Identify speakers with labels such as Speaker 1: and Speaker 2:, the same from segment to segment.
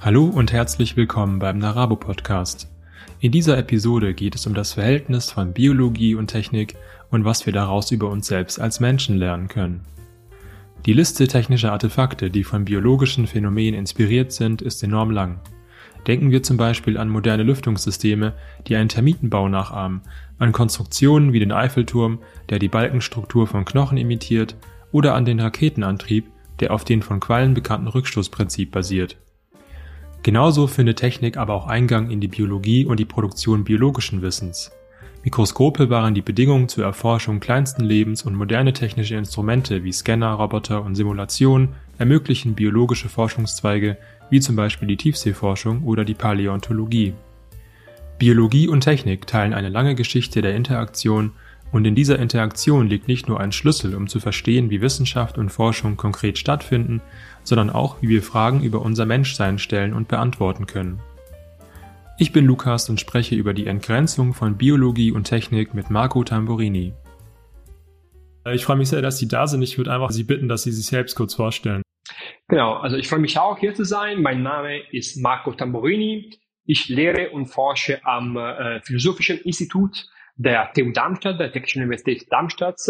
Speaker 1: Hallo und herzlich willkommen beim Narabo Podcast. In dieser Episode geht es um das Verhältnis von Biologie und Technik und was wir daraus über uns selbst als Menschen lernen können. Die Liste technischer Artefakte, die von biologischen Phänomenen inspiriert sind, ist enorm lang. Denken wir zum Beispiel an moderne Lüftungssysteme, die einen Termitenbau nachahmen, an Konstruktionen wie den Eiffelturm, der die Balkenstruktur von Knochen imitiert, oder an den Raketenantrieb, der auf den von Quallen bekannten Rückstoßprinzip basiert. Genauso findet Technik aber auch Eingang in die Biologie und die Produktion biologischen Wissens. Mikroskope waren die Bedingungen zur Erforschung kleinsten Lebens und moderne technische Instrumente wie Scanner, Roboter und Simulationen ermöglichen biologische Forschungszweige wie zum Beispiel die Tiefseeforschung oder die Paläontologie. Biologie und Technik teilen eine lange Geschichte der Interaktion und in dieser Interaktion liegt nicht nur ein Schlüssel, um zu verstehen, wie Wissenschaft und Forschung konkret stattfinden, sondern auch, wie wir Fragen über unser Menschsein stellen und beantworten können. Ich bin Lukas und spreche über die Entgrenzung von Biologie und Technik mit Marco Tamburini.
Speaker 2: Ich freue mich sehr, dass Sie da sind. Ich würde einfach Sie bitten, dass Sie sich selbst kurz vorstellen.
Speaker 3: Genau, also ich freue mich auch hier zu sein. Mein Name ist Marco Tamburini. Ich lehre und forsche am äh, Philosophischen Institut der TU Darmstadt, der Technischen Universität Darmstadt.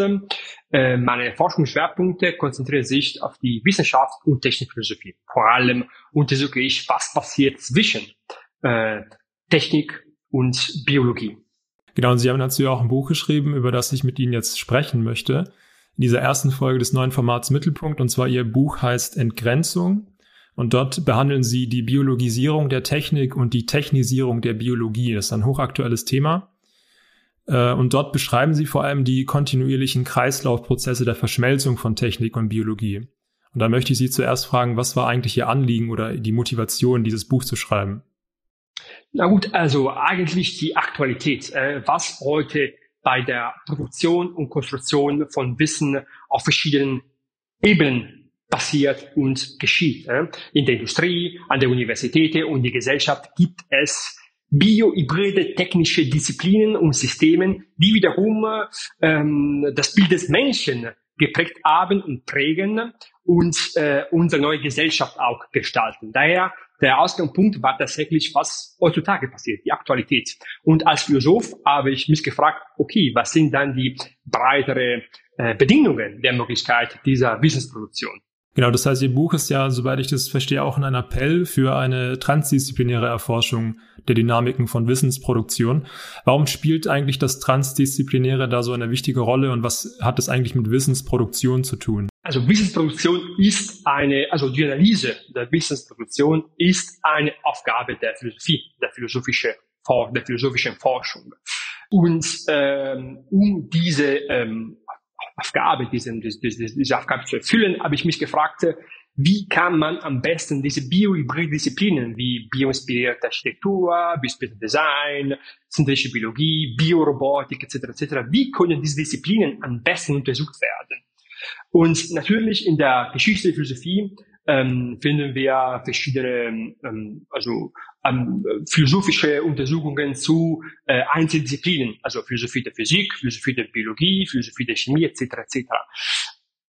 Speaker 3: Äh, meine Forschungsschwerpunkte konzentrieren sich auf die Wissenschaft und Technikphilosophie. Vor allem untersuche ich, was passiert zwischen äh, Technik und Biologie.
Speaker 2: Genau, und Sie haben dazu ja auch ein Buch geschrieben, über das ich mit Ihnen jetzt sprechen möchte. In dieser ersten Folge des neuen Formats Mittelpunkt, und zwar Ihr Buch heißt Entgrenzung. Und dort behandeln Sie die Biologisierung der Technik und die Technisierung der Biologie. Das ist ein hochaktuelles Thema. Äh, und dort beschreiben sie vor allem die kontinuierlichen Kreislaufprozesse der Verschmelzung von Technik und Biologie. Und da möchte ich Sie zuerst fragen, was war eigentlich Ihr Anliegen oder die Motivation, dieses Buch zu schreiben?
Speaker 3: Na gut, also eigentlich die Aktualität. Äh, was heute bei der Produktion und Konstruktion von Wissen auf verschiedenen Ebenen passiert und geschieht. In der Industrie, an der Universität und die Gesellschaft gibt es biohybride technische Disziplinen und Systemen, die wiederum ähm, das Bild des Menschen geprägt haben und prägen und äh, unsere neue Gesellschaft auch gestalten. Daher der Ausgangspunkt war tatsächlich, was heutzutage passiert, die Aktualität. Und als Philosoph habe ich mich gefragt, okay, was sind dann die breitere äh, Bedingungen der Möglichkeit dieser Wissensproduktion?
Speaker 2: Genau, das heißt, Ihr Buch ist ja, soweit ich das verstehe, auch ein Appell für eine transdisziplinäre Erforschung der Dynamiken von Wissensproduktion. Warum spielt eigentlich das Transdisziplinäre da so eine wichtige Rolle und was hat das eigentlich mit Wissensproduktion zu tun?
Speaker 3: Also Wissensproduktion ist eine, also die Analyse der Wissensproduktion ist eine Aufgabe der Philosophie, der philosophische, der philosophischen Forschung. Und ähm, um diese ähm, Aufgabe, diese, diese, diese Aufgabe zu erfüllen, habe ich mich gefragt, wie kann man am besten diese Bio-Hybrid-Disziplinen wie bioinspirierte Architektur, bioinspirierte Design, synthetische Biologie, Biorobotik etc. etc. Wie können diese Disziplinen am besten untersucht werden? Und natürlich in der Geschichte der Philosophie ähm, finden wir verschiedene, ähm, also ähm, philosophische Untersuchungen zu äh, Einzeldisziplinen, also Philosophie der Physik, Philosophie der Biologie, Philosophie der Chemie etc. etc.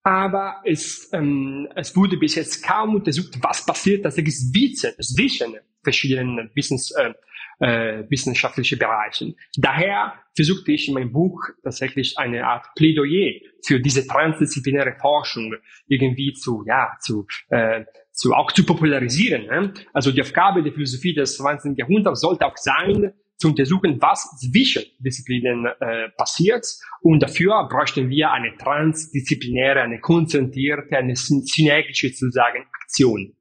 Speaker 3: Aber es, ähm, es wurde bis jetzt kaum untersucht, was passiert tatsächlich zwischen verschiedenen Wissens, äh, äh, wissenschaftliche Bereichen. Daher versuchte ich in meinem Buch tatsächlich eine Art Plädoyer für diese transdisziplinäre Forschung irgendwie zu, ja, zu, äh, zu auch zu popularisieren. Ne? Also die Aufgabe der Philosophie des 20. Jahrhunderts sollte auch sein, zu untersuchen, was zwischen Disziplinen äh, passiert. Und dafür bräuchten wir eine transdisziplinäre, eine konzentrierte, eine synergische sozusagen Aktion.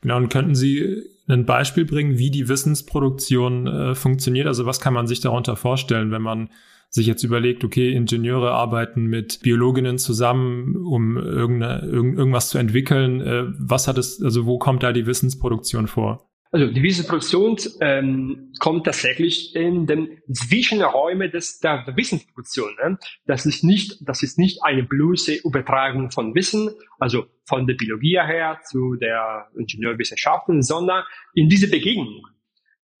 Speaker 2: Genau, und könnten Sie ein Beispiel bringen, wie die Wissensproduktion äh, funktioniert? Also was kann man sich darunter vorstellen, wenn man sich jetzt überlegt, okay, Ingenieure arbeiten mit Biologinnen zusammen, um irgende, irgend, irgendwas zu entwickeln. Äh, was hat es, also wo kommt da die Wissensproduktion vor?
Speaker 3: Also die Wissensproduktion ähm, kommt tatsächlich in den Zwischenräumen des, der Wissensproduktion. Ne? Das ist nicht, das ist nicht eine bloße Übertragung von Wissen, also von der Biologie her zu der Ingenieurwissenschaften, sondern in diese Begegnung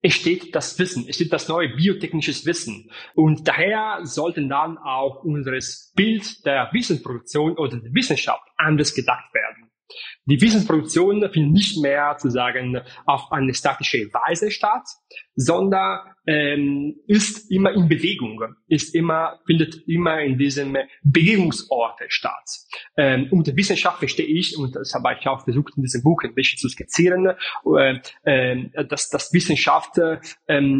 Speaker 3: entsteht das Wissen, entsteht das neue biotechnisches Wissen. Und daher sollten dann auch unseres Bild der Wissensproduktion oder der Wissenschaft anders gedacht werden. Die Wissensproduktion findet nicht mehr zu sagen auf eine statische Weise statt, sondern ähm, ist immer in Bewegung, ist immer findet immer in diesem Bewegungsorte statt. Ähm, und Wissenschaft verstehe ich und das habe ich auch versucht in diesem Buch ein bisschen zu skizzieren, äh, äh, dass das Wissenschaft äh,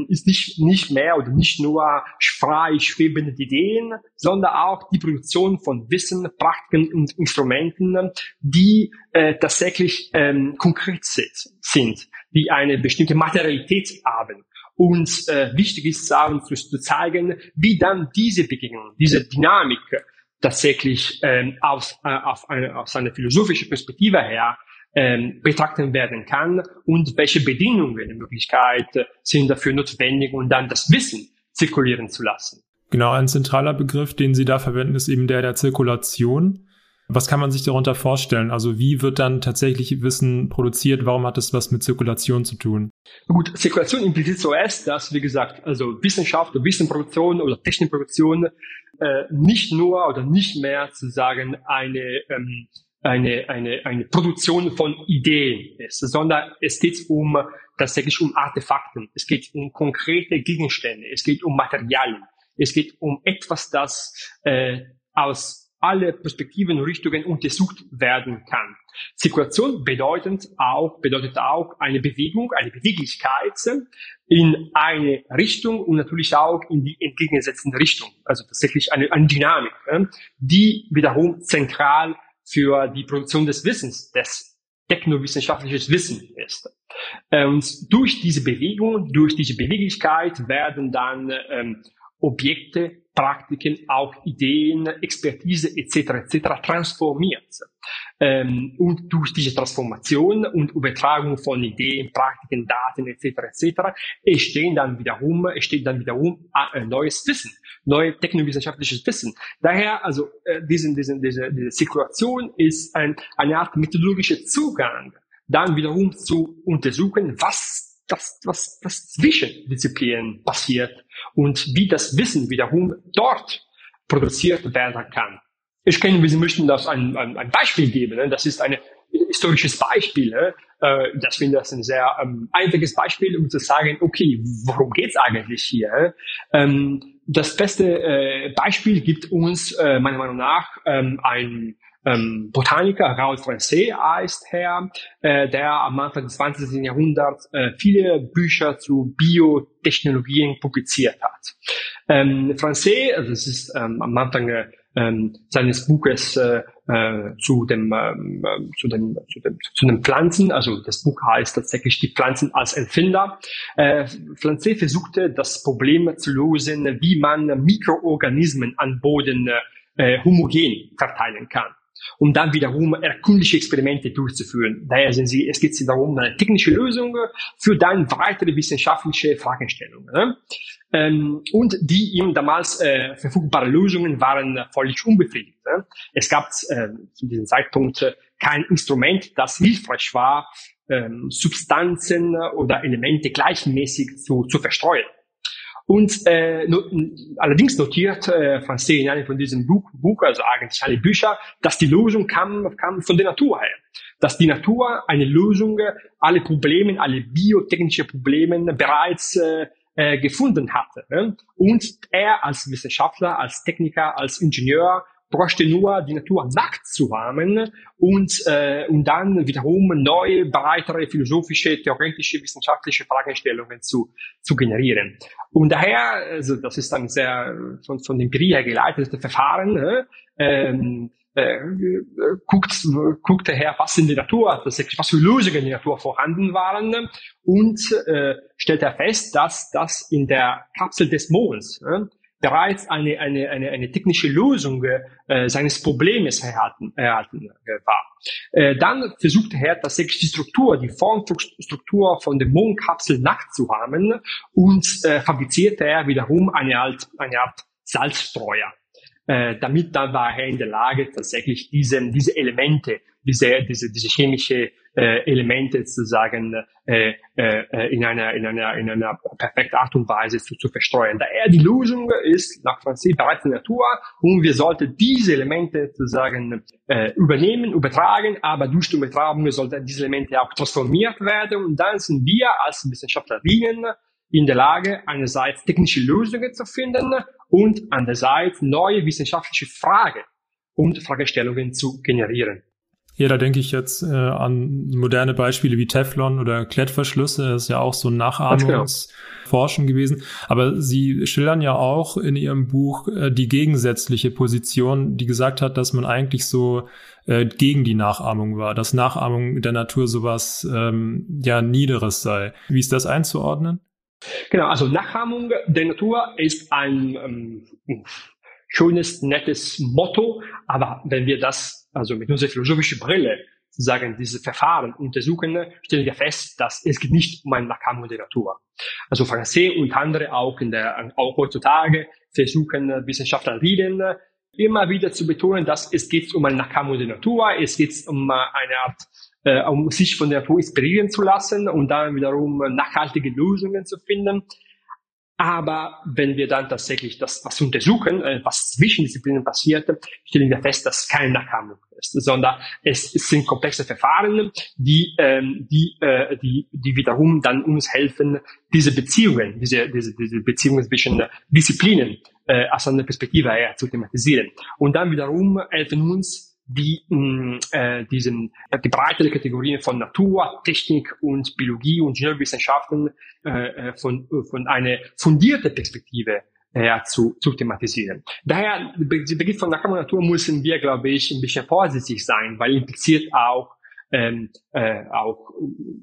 Speaker 3: ist nicht nicht mehr oder nicht nur frei schwebende Ideen, sondern auch die Produktion von Wissen, Praktiken und Instrumenten, die äh, tatsächlich ähm, konkret sind, die eine bestimmte Materialität haben. Und äh, wichtig ist sagen, zu, zu zeigen, wie dann diese Begegnung, diese Dynamik tatsächlich ähm, aus, äh, auf eine, aus einer philosophischen Perspektive her ähm, betrachten werden kann und welche Bedingungen in Möglichkeit sind dafür notwendig, um dann das Wissen zirkulieren zu lassen.
Speaker 2: Genau, ein zentraler Begriff, den Sie da verwenden, ist eben der der Zirkulation. Was kann man sich darunter vorstellen? Also wie wird dann tatsächlich Wissen produziert? Warum hat das was mit Zirkulation zu tun?
Speaker 3: Gut, Zirkulation impliziert zuerst, dass, wie gesagt, also Wissenschaft oder Wissenproduktion oder Technikproduktion äh, nicht nur oder nicht mehr zu sagen eine ähm, eine, eine, eine Produktion von Ideen ist, sondern es geht um tatsächlich um Artefakten, es geht um konkrete Gegenstände, es geht um Materialien. Es geht um etwas, das äh, aus alle Perspektiven und Richtungen untersucht werden kann. Zirkulation bedeutet auch, bedeutet auch eine Bewegung, eine Beweglichkeit in eine Richtung und natürlich auch in die entgegengesetzte Richtung. Also tatsächlich eine, eine Dynamik, die wiederum zentral für die Produktion des Wissens, des technowissenschaftliches Wissen ist. Und durch diese Bewegung, durch diese Beweglichkeit werden dann ähm, Objekte, Praktiken, auch Ideen, Expertise etc. etc. transformiert. Ähm, und durch diese Transformation und Übertragung von Ideen, Praktiken, Daten etc. etc. entstehen dann wiederum, entsteht dann wiederum äh, neues Wissen, neues technowissenschaftliches Wissen. Daher also äh, diesen, diesen, diese, diese Situation ist ein, eine Art methodologischer Zugang, dann wiederum zu untersuchen, was das, was, was zwischen Disziplinen passiert und wie das Wissen wiederum dort produziert werden kann. Ich kenne, Sie möchten das ein, ein, ein Beispiel geben. Ne? Das ist ein historisches Beispiel. Ne? Äh, das finde ich ein sehr ähm, einfaches Beispiel, um zu sagen, okay, worum geht's eigentlich hier? Ähm, das beste äh, Beispiel gibt uns äh, meiner Meinung nach ähm, ein ähm, Botaniker, Raoul Francais heißt er, äh, der am Anfang des 20. Jahrhunderts äh, viele Bücher zu Biotechnologien publiziert hat. Ähm, Francais, also es ist ähm, am Anfang äh, ähm, seines Buches äh, äh, zu, dem, ähm, äh, zu, dem, zu, dem, zu den Pflanzen, also das Buch heißt tatsächlich die Pflanzen als Empfinder. Äh, versuchte das Problem zu lösen, wie man Mikroorganismen an Boden äh, homogen verteilen kann um dann wiederum erkundliche Experimente durchzuführen. Daher sind sie, es geht darum, eine technische Lösung für dann weitere wissenschaftliche Fragestellungen. Ne? Ähm, und die ihm damals äh, verfügbare Lösungen waren völlig unbefriedigt. Ne? Es gab äh, zu diesem Zeitpunkt kein Instrument, das hilfreich war, ähm, Substanzen oder Elemente gleichmäßig zu, zu verstreuen. Und äh, no, allerdings notiert äh, Francis in einem von diesem Buch, Buch, also eigentlich alle Bücher, dass die Lösung kam, kam von der Natur her. Dass die Natur eine Lösung alle Probleme, alle biotechnische Probleme bereits äh, äh, gefunden hatte. Ne? Und er als Wissenschaftler, als Techniker, als Ingenieur bräuchte nur die Natur nackt zu haben und, äh, und dann wiederum neue, breitere philosophische, theoretische, wissenschaftliche Fragestellungen zu, zu generieren. Und daher, also das ist ein sehr von, von Empirie geleitetes Verfahren, äh, ähm, äh, guckt, guckt her, was in der Natur, was für Lösungen in der Natur vorhanden waren und äh, stellt er fest, dass das in der Kapsel des Monds äh, bereits eine, eine, eine, eine technische Lösung äh, seines Problems erhalten, erhalten äh, war. Äh, dann versuchte er tatsächlich die Struktur, die Formstruktur von der Mondkapsel nachzuahmen und äh, fabrizierte er wiederum eine Art, eine Art Salzstreuer. Äh, damit dann war er in der Lage, tatsächlich diese, diese Elemente, diese, diese, diese chemische äh, Elemente sozusagen äh, äh, in einer in einer in einer perfekten Art und Weise zu, zu verstreuen. Daher die Lösung ist nach Francis bereits in der Natur und wir sollten diese Elemente sozusagen äh, übernehmen, übertragen, aber durch die Übertragung sollten diese Elemente auch transformiert werden und dann sind wir als Wissenschaftlerinnen in der Lage, einerseits technische Lösungen zu finden und andererseits neue wissenschaftliche Fragen und Fragestellungen zu generieren.
Speaker 2: Ja, da denke ich jetzt äh, an moderne Beispiele wie Teflon oder Klettverschlüsse. Das ist ja auch so. Nachahmungsforschung genau. gewesen. Aber Sie schildern ja auch in Ihrem Buch äh, die gegensätzliche Position, die gesagt hat, dass man eigentlich so äh, gegen die Nachahmung war, dass Nachahmung der Natur sowas ähm, ja Niederes sei. Wie ist das einzuordnen?
Speaker 3: Genau, also Nachahmung der Natur ist ein ähm, schönes, nettes Motto, aber wenn wir das also mit unserer philosophischen Brille sozusagen diese Verfahren untersuchen, stellen wir fest, dass es geht nicht um eine Nachahmung der Natur. Also Francais und andere auch in der, auch heutzutage versuchen Wissenschaftlerinnen immer wieder zu betonen, dass es geht um eine Nachahmung der Natur, es geht um eine Art äh, um sich von der Natur inspirieren zu lassen und dann wiederum nachhaltige Lösungen zu finden. Aber wenn wir dann tatsächlich das was untersuchen, äh, was zwischen Disziplinen passiert, stellen wir fest, dass es keine Nachahmung ist, sondern es, es sind komplexe Verfahren, die, ähm, die, äh, die, die wiederum dann uns helfen, diese Beziehungen, diese, diese, diese Beziehungen zwischen Disziplinen äh, aus einer Perspektive her zu thematisieren. Und dann wiederum helfen uns die mh, mm, äh, diesen, äh, die breitere Kategorien von Natur, Technik und Biologie und Ingenieurwissenschaften äh, äh von, von einer fundierten Perspektive her zu, zu thematisieren. Daher, der Begriff von Natur müssen wir, glaube ich, ein bisschen vorsichtig sein, weil impliziert auch ähm, äh, auch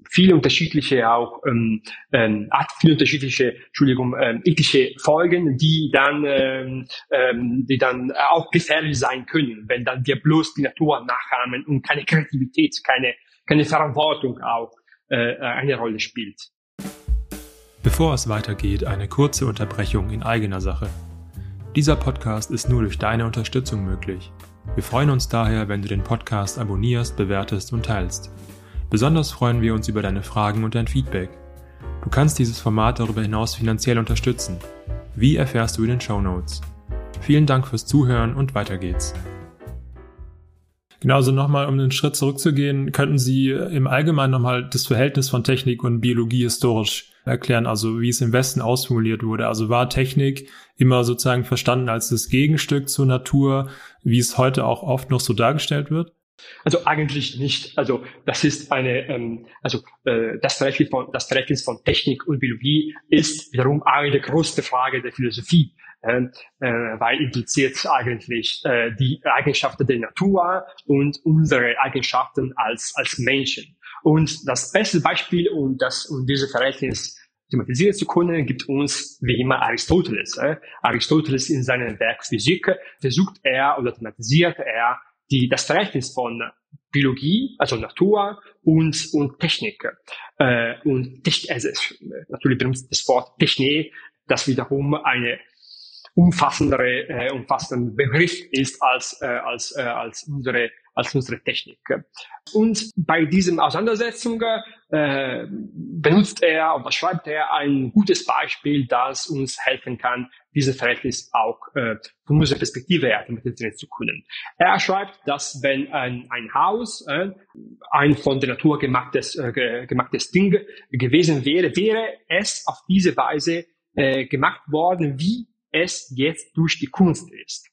Speaker 3: viele unterschiedliche, auch ähm, ähm, viele unterschiedliche, Entschuldigung, ähm, ethische Folgen, die dann, ähm, ähm, die dann auch gefährlich sein können, wenn dann wir bloß die Natur nachahmen und keine Kreativität, keine, keine Verantwortung auch äh, eine Rolle spielt.
Speaker 1: Bevor es weitergeht, eine kurze Unterbrechung in eigener Sache. Dieser Podcast ist nur durch deine Unterstützung möglich. Wir freuen uns daher, wenn du den Podcast abonnierst, bewertest und teilst. Besonders freuen wir uns über deine Fragen und dein Feedback. Du kannst dieses Format darüber hinaus finanziell unterstützen. Wie erfährst du in den Show Notes? Vielen Dank fürs Zuhören und weiter geht's.
Speaker 2: Genau, also nochmal, um einen Schritt zurückzugehen, könnten Sie im Allgemeinen nochmal das Verhältnis von Technik und Biologie historisch erklären, also wie es im Westen ausformuliert wurde. Also war Technik immer sozusagen verstanden als das Gegenstück zur Natur, wie es heute auch oft noch so dargestellt wird?
Speaker 3: Also eigentlich nicht. Also das ist eine, ähm, also äh, das, Verhältnis von, das Verhältnis von Technik und Biologie ist wiederum eine größte Frage der Philosophie äh, weil impliziert eigentlich äh, die Eigenschaften der Natur und unsere Eigenschaften als, als Menschen. Und das beste Beispiel, um das, um diese Verhältnis thematisieren zu können, gibt uns wie immer Aristoteles. Äh. Aristoteles in seinem Werk Physik versucht er oder thematisiert er die, das Verhältnis von Biologie, also Natur und, und Technik. Äh, und Technik, also natürlich benutzt das Wort Technik, das wiederum eine umfassendere, äh, umfassender Begriff ist als, äh, als, äh, als unsere als unsere Technik. Und bei diesem Auseinandersetzung äh, benutzt er oder schreibt er ein gutes Beispiel, das uns helfen kann, dieses Verhältnis auch äh, von unserer Perspektive her zu können. Er schreibt, dass wenn ein, ein Haus äh, ein von der Natur gemachtes, äh, gemachtes Ding gewesen wäre, wäre es auf diese Weise äh, gemacht worden, wie es jetzt durch die Kunst ist.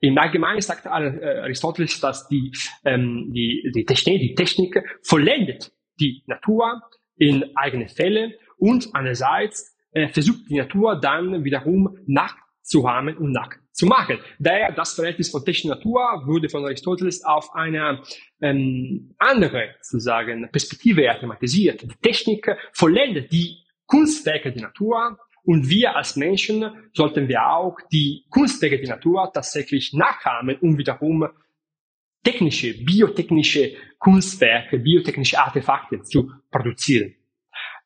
Speaker 3: Im Allgemeinen sagt äh, Aristoteles, dass die, ähm, die, die, Technik, die Technik vollendet die Natur in eigene Fälle und einerseits äh, versucht die Natur dann wiederum nachzuhamen und nachzumachen. Daher das Verhältnis von Technik und Natur wurde von Aristoteles auf eine ähm, andere sozusagen Perspektive thematisiert. Die Technik vollendet die Kunstwerke der Natur und wir als Menschen sollten wir auch die Kunstwerke der Natur tatsächlich nachahmen, um wiederum technische, biotechnische Kunstwerke, biotechnische Artefakte zu produzieren.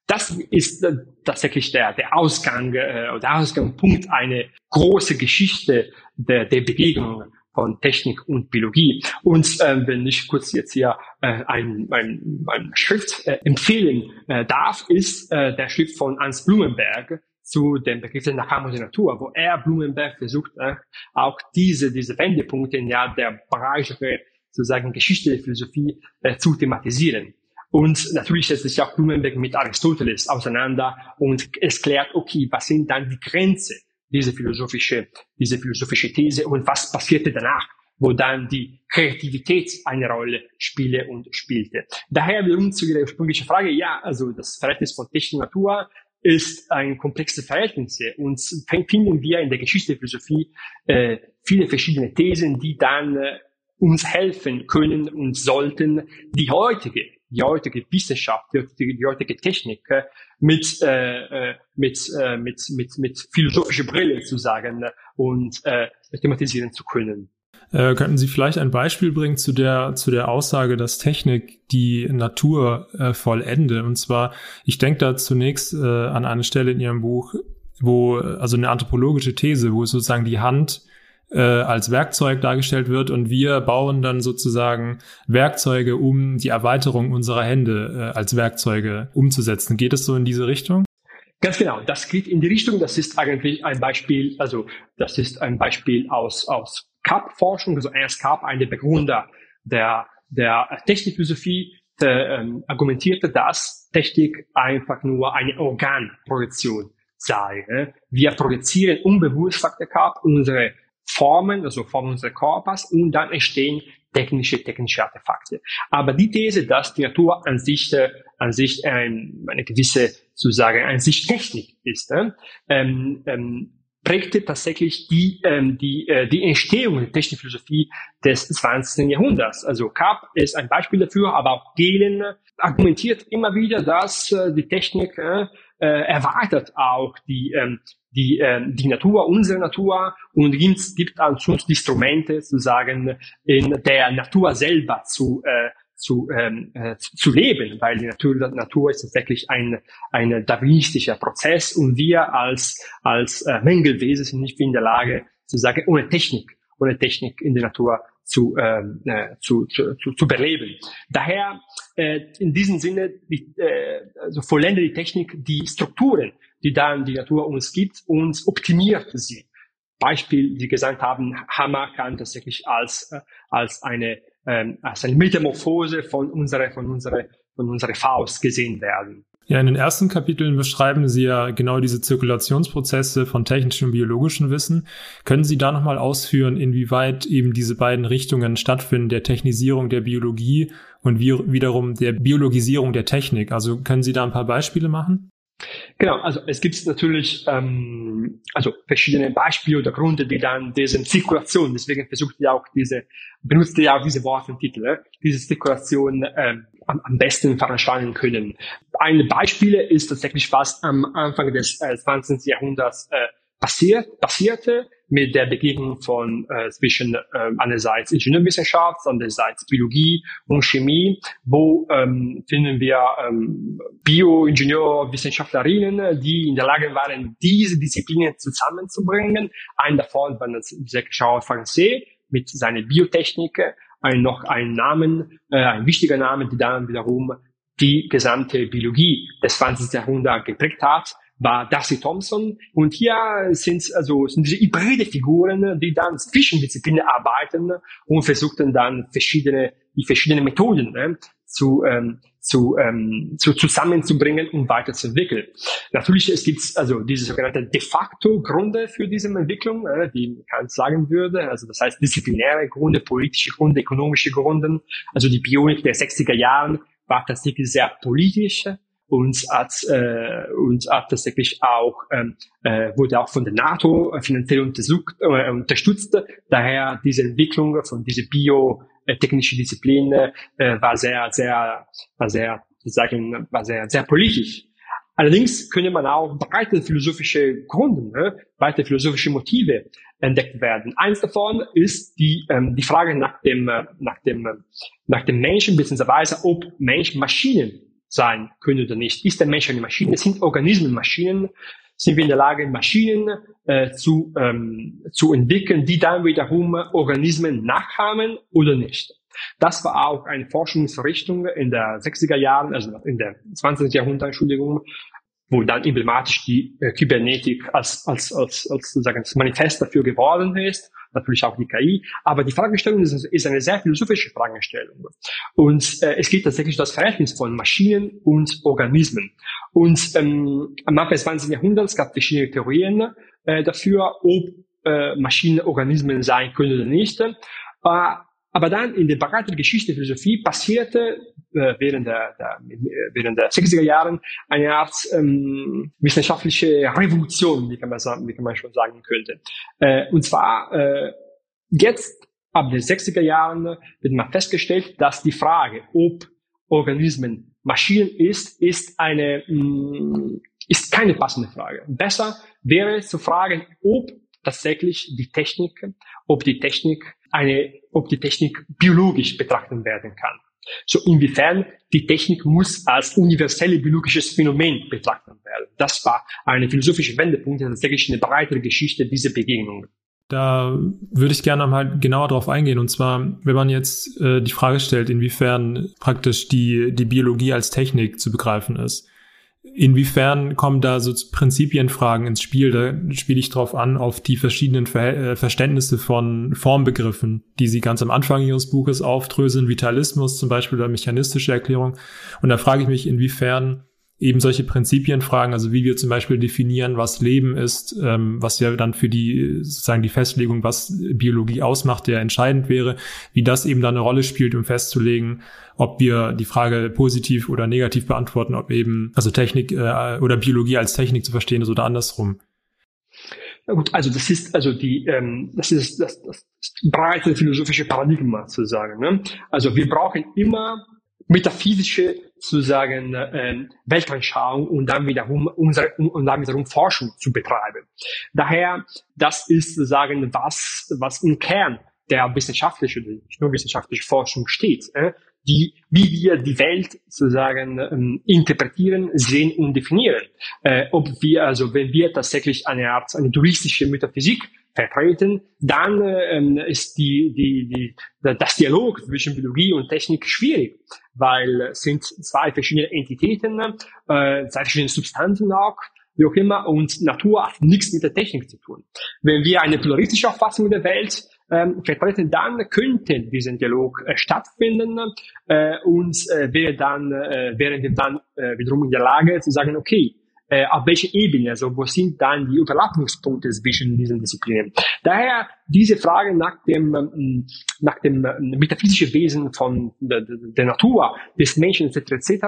Speaker 3: Das ist äh, tatsächlich der, der Ausgang äh, oder Ausgangspunkt eine große Geschichte der, der Begegnung von Technik und Biologie. Und äh, wenn ich kurz jetzt hier äh, ein, ein, ein Schrift äh, empfehlen äh, darf, ist äh, der Schrift von Hans Blumenberg zu dem Begriff der der Natur, wo er Blumenberg versucht, äh, auch diese, diese Wendepunkte in ja, der Bereich sozusagen Geschichte der Philosophie äh, zu thematisieren. Und natürlich setzt sich auch Blumenberg mit Aristoteles auseinander und es klärt, okay, was sind dann die Grenzen diese philosophische, diese philosophische These und was passierte danach, wo dann die Kreativität eine Rolle spiele und spielte. Daher wiederum zu Ihrer ursprünglichen Frage, ja, also das Verhältnis von Technik und Natur ist ein komplexes Verhältnis und finden wir in der Geschichte der Philosophie äh, viele verschiedene Thesen, die dann äh, uns helfen können und sollten, die heutige die heutige Wissenschaft, die, die heutige Technik äh, mit, äh, äh, mit, äh, mit, mit, mit philosophischer Brille zu sagen und äh, thematisieren zu können.
Speaker 2: Äh, könnten Sie vielleicht ein Beispiel bringen zu der, zu der Aussage, dass Technik die Natur äh, vollende? Und zwar, ich denke da zunächst äh, an eine Stelle in Ihrem Buch, wo, also eine anthropologische These, wo sozusagen die Hand äh, als Werkzeug dargestellt wird und wir bauen dann sozusagen Werkzeuge, um die Erweiterung unserer Hände äh, als Werkzeuge umzusetzen. Geht es so in diese Richtung?
Speaker 3: Ganz genau, das geht in die Richtung. Das ist eigentlich ein Beispiel, also das ist ein Beispiel aus, aus Kapp-Forschung. Also Ernst Kapp, einer der Begründer der, der Technikphilosophie, der, ähm, argumentierte, dass Technik einfach nur eine Organprojektion sei. Ne? Wir projizieren unbewusst, sagt der Kapp, unsere Formen, also Formen unseres Körpers und dann entstehen technische, technische Artefakte. Aber die These, dass die Natur an sich, äh, an sich ähm, eine gewisse, sozusagen, an sich Technik ist, äh, ähm, ähm, prägte tatsächlich die, ähm, die, äh, die Entstehung der Technikphilosophie des 20. Jahrhunderts. Also Kapp ist ein Beispiel dafür, aber auch Gehlen argumentiert immer wieder, dass äh, die Technik äh, äh, erweitert auch die, ähm, die, äh, die Natur, unsere Natur und gibt, gibt uns Instrumente sozusagen in der Natur selber zu, äh, zu, ähm, äh, zu leben, weil die Natur, Natur ist tatsächlich ein, ein darwinistischer Prozess und wir als, als äh, Mängelwesen sind nicht in der Lage, sozusagen ohne Technik, ohne Technik in der Natur zu, ähm, äh, zu, zu, zu, zu überleben. Daher äh, in diesem Sinne die, äh, also vollendet die Technik die Strukturen, die dann die Natur uns gibt und optimiert sie. Beispiel, wie gesagt haben, Hammer kann tatsächlich als, äh, als eine, ähm, als eine Metamorphose von unserer, von unserer, von unserer Faust gesehen werden.
Speaker 2: Ja, in den ersten Kapiteln beschreiben Sie ja genau diese Zirkulationsprozesse von technischem und biologischem Wissen. Können Sie da nochmal ausführen, inwieweit eben diese beiden Richtungen stattfinden, der Technisierung der Biologie und wie, wiederum der Biologisierung der Technik? Also können Sie da ein paar Beispiele machen?
Speaker 3: Genau, also es gibt natürlich ähm, also verschiedene Beispiele oder Gründe, die dann diese Zirkulation, deswegen versucht ihr auch diese, benutzt ihr auch diese Wortentitel, äh, diese Zirkulation ähm, am, am besten veranstalten können. Ein Beispiel ist tatsächlich, was am Anfang des äh, 20. Jahrhunderts äh, passiert, passierte mit der Begegnung von äh, zwischen äh, einerseits Ingenieurwissenschaft, andererseits Biologie und Chemie, wo ähm, finden wir ähm, Bioingenieurwissenschaftlerinnen, die in der Lage waren, diese Disziplinen zusammenzubringen. Ein davon war Jacques Français mit seiner Biotechnik, ein noch ein Namen, äh, ein wichtiger Name, die dann wiederum die gesamte Biologie des 20. Jahrhunderts geprägt hat war Darcy Thompson. Und hier sind also sind diese hybride Figuren, die dann zwischen Disziplinen arbeiten und versuchten dann verschiedene die verschiedenen Methoden ne, zu, ähm, zu, ähm, zu zusammenzubringen und weiterzuentwickeln. Natürlich es gibt also diese sogenannte de facto Gründe für diese Entwicklung, äh, die Kant sagen würde, also das heißt disziplinäre Gründe, politische Gründe, ökonomische Gründe. Also die Bionik der 60er Jahren war tatsächlich sehr politisch und hat, äh, und hat tatsächlich auch, ähm, äh, wurde auch von der NATO finanziell untersucht, äh, unterstützt. Daher diese Entwicklung von dieser biotechnische Disziplin äh, war sehr, sehr, war sehr, sagen, war sehr, sehr politisch. Allerdings könnte man auch breite philosophische Gründe, ne, breite philosophische Motive entdeckt werden. Eins davon ist die, ähm, die Frage nach dem, äh, nach dem, nach dem Menschen, beziehungsweise ob Mensch Maschinen sein können oder nicht. Ist der Mensch eine Maschine? Sind Organismen Maschinen? Sind wir in der Lage, Maschinen äh, zu, ähm, zu entwickeln, die dann wiederum Organismen nachahmen oder nicht? Das war auch eine Forschungsrichtung in der 60er Jahren, also in der 20. Jahrhundert, Entschuldigung, wo dann emblematisch die äh, Kybernetik als, als, als, als sozusagen das Manifest dafür geworden ist natürlich auch die KI. Aber die Fragestellung ist, ist eine sehr philosophische Fragestellung. Und äh, es geht tatsächlich das Verhältnis von Maschinen und Organismen. Und ähm, am Anfang des 20. Jahrhunderts gab es verschiedene Theorien äh, dafür, ob äh, Maschinen Organismen sein können oder nicht. Äh, aber dann in der breiten Geschichte der Philosophie passierte äh, während, der, der, während der 60er Jahren eine Art ähm, wissenschaftliche Revolution, wie kann man, sagen, wie kann man schon sagen könnte. Äh, und zwar äh, jetzt ab den 60er Jahren wird man festgestellt, dass die Frage, ob Organismen Maschinen ist, ist eine mh, mm, ist keine passende Frage. Besser wäre zu fragen, ob tatsächlich die Technik, ob die Technik eine, ob die Technik biologisch betrachtet werden kann. So inwiefern die Technik muss als universelle biologisches Phänomen betrachtet werden. Das war eine philosophische Wendepunkt, tatsächlich eine breitere Geschichte dieser Begegnung.
Speaker 2: Da würde ich gerne mal genauer drauf eingehen. Und zwar, wenn man jetzt äh, die Frage stellt, inwiefern praktisch die, die Biologie als Technik zu begreifen ist. Inwiefern kommen da so Prinzipienfragen ins Spiel? Da spiele ich drauf an, auf die verschiedenen Ver äh, Verständnisse von Formbegriffen, die Sie ganz am Anfang Ihres Buches aufdröseln, Vitalismus zum Beispiel oder mechanistische Erklärung. Und da frage ich mich, inwiefern eben solche Prinzipienfragen, also wie wir zum Beispiel definieren, was Leben ist, ähm, was ja dann für die sozusagen die Festlegung, was Biologie ausmacht, der entscheidend wäre, wie das eben dann eine Rolle spielt, um festzulegen, ob wir die Frage positiv oder negativ beantworten, ob eben also Technik äh, oder Biologie als Technik zu verstehen ist oder andersrum.
Speaker 3: Na gut, also das ist also die ähm, das ist das, das breite philosophische Paradigma zu sagen. Ne? Also wir brauchen immer metaphysische sozusagen ähm, Weltanschauung und dann wiederum unsere und dann wiederum Forschung zu betreiben. Daher, das ist sozusagen was, was im Kern der wissenschaftlichen, nicht nur wissenschaftliche Forschung steht, äh, die, wie wir die Welt sozusagen ähm, interpretieren, sehen und definieren. Äh, ob wir, also wenn wir tatsächlich eine Art, eine touristische Metaphysik vertreten, dann ähm, ist die, die, die, das Dialog zwischen Biologie und Technik schwierig, weil es sind zwei verschiedene Entitäten, äh, zwei verschiedene Substanzen auch, wie auch immer, und Natur hat nichts mit der Technik zu tun. Wenn wir eine pluralistische Auffassung der Welt ähm, vertreten, dann könnte diesen Dialog äh, stattfinden äh, und äh, wäre dann, äh, wären wir dann äh, wiederum in der Lage zu sagen, okay, äh, auf welcher Ebene, also wo sind dann die Überlappungspunkte zwischen diesen Disziplinen. Daher diese Frage nach dem, ähm, nach dem äh, metaphysischen Wesen von der, der Natur, des Menschen etc. etc.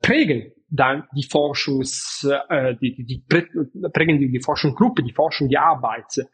Speaker 3: prägen dann die Forschungs, äh, die, die, die prägen die, die Forschungsgruppe, die Forschung, die Arbeit.